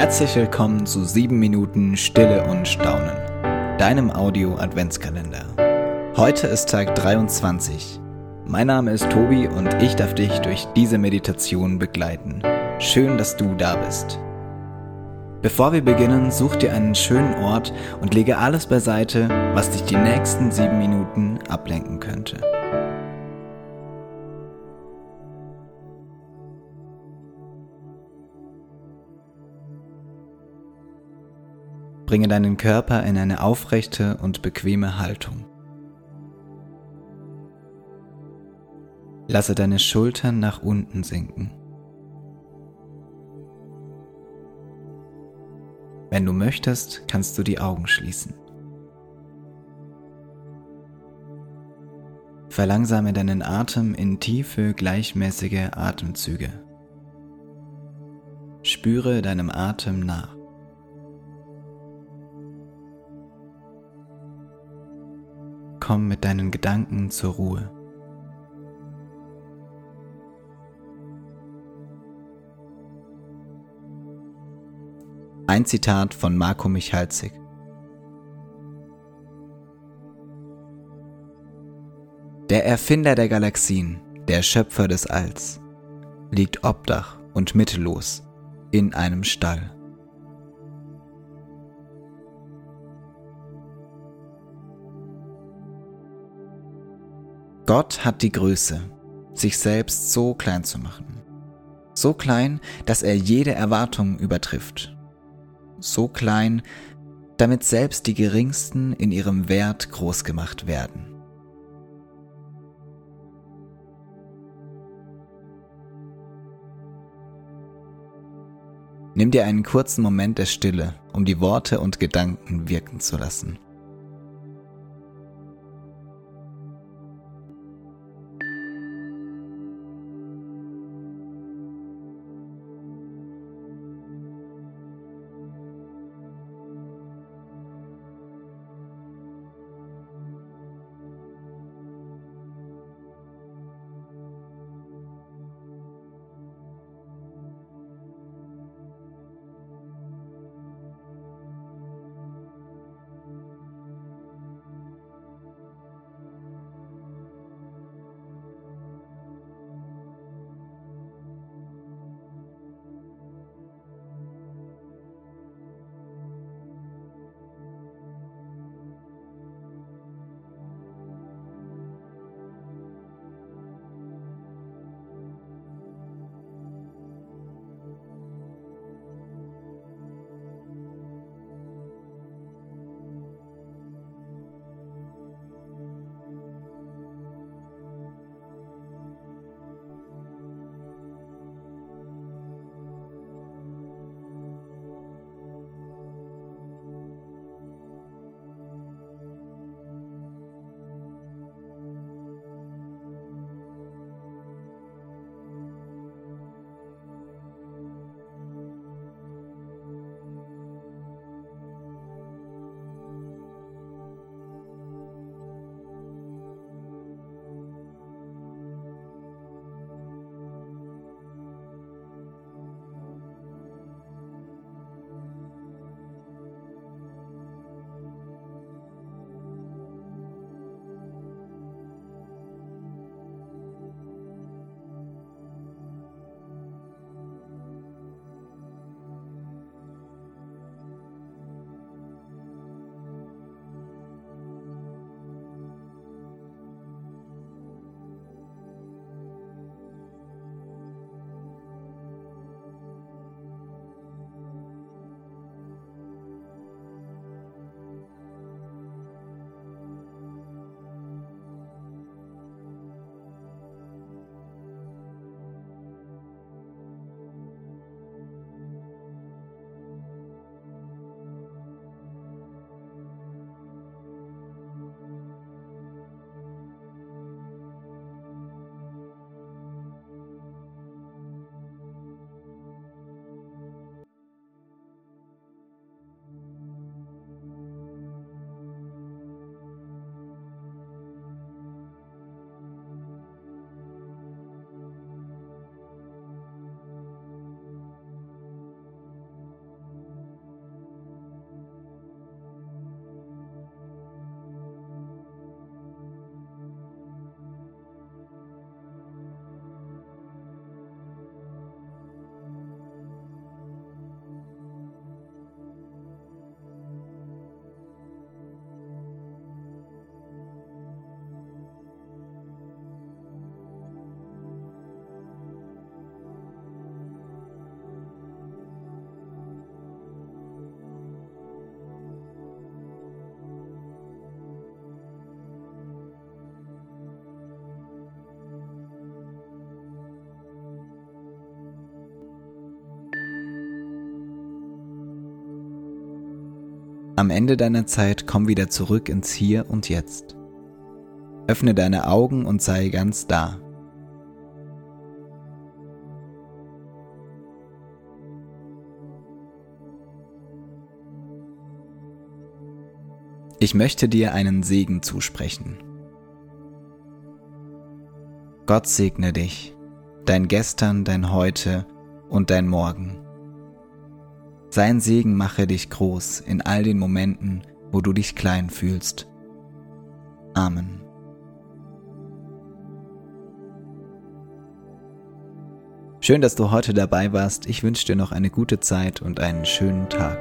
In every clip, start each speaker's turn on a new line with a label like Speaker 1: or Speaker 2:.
Speaker 1: Herzlich willkommen zu 7 Minuten Stille und Staunen, deinem Audio-Adventskalender. Heute ist Tag 23. Mein Name ist Tobi und ich darf dich durch diese Meditation begleiten. Schön, dass du da bist. Bevor wir beginnen, such dir einen schönen Ort und lege alles beiseite, was dich die nächsten 7 Minuten ablenken könnte. Bringe deinen Körper in eine aufrechte und bequeme Haltung. Lasse deine Schultern nach unten sinken. Wenn du möchtest, kannst du die Augen schließen. Verlangsame deinen Atem in tiefe, gleichmäßige Atemzüge. Spüre deinem Atem nach. Komm mit deinen Gedanken zur Ruhe. Ein Zitat von Marco Michalzig. Der Erfinder der Galaxien, der Schöpfer des Alls, liegt obdach und mittellos in einem Stall. Gott hat die Größe, sich selbst so klein zu machen. So klein, dass er jede Erwartung übertrifft. So klein, damit selbst die Geringsten in ihrem Wert groß gemacht werden. Nimm dir einen kurzen Moment der Stille, um die Worte und Gedanken wirken zu lassen. Am Ende deiner Zeit komm wieder zurück ins Hier und Jetzt. Öffne deine Augen und sei ganz da. Ich möchte dir einen Segen zusprechen. Gott segne dich, dein Gestern, dein Heute und dein Morgen. Sein Segen mache dich groß in all den Momenten, wo du dich klein fühlst. Amen. Schön, dass du heute dabei warst. Ich wünsche dir noch eine gute Zeit und einen schönen Tag.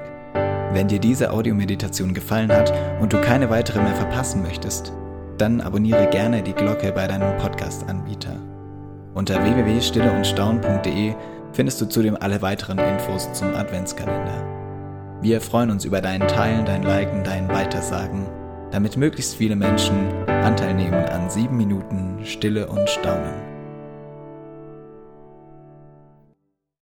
Speaker 1: Wenn dir diese Audiomeditation gefallen hat und du keine weitere mehr verpassen möchtest, dann abonniere gerne die Glocke bei deinem Podcast-Anbieter. Unter www.stilleundstaun.de findest du zudem alle weiteren Infos zum Adventskalender. Wir freuen uns über dein Teilen, dein Liken, dein Weitersagen, damit möglichst viele Menschen Anteil nehmen an sieben Minuten Stille und Staunen.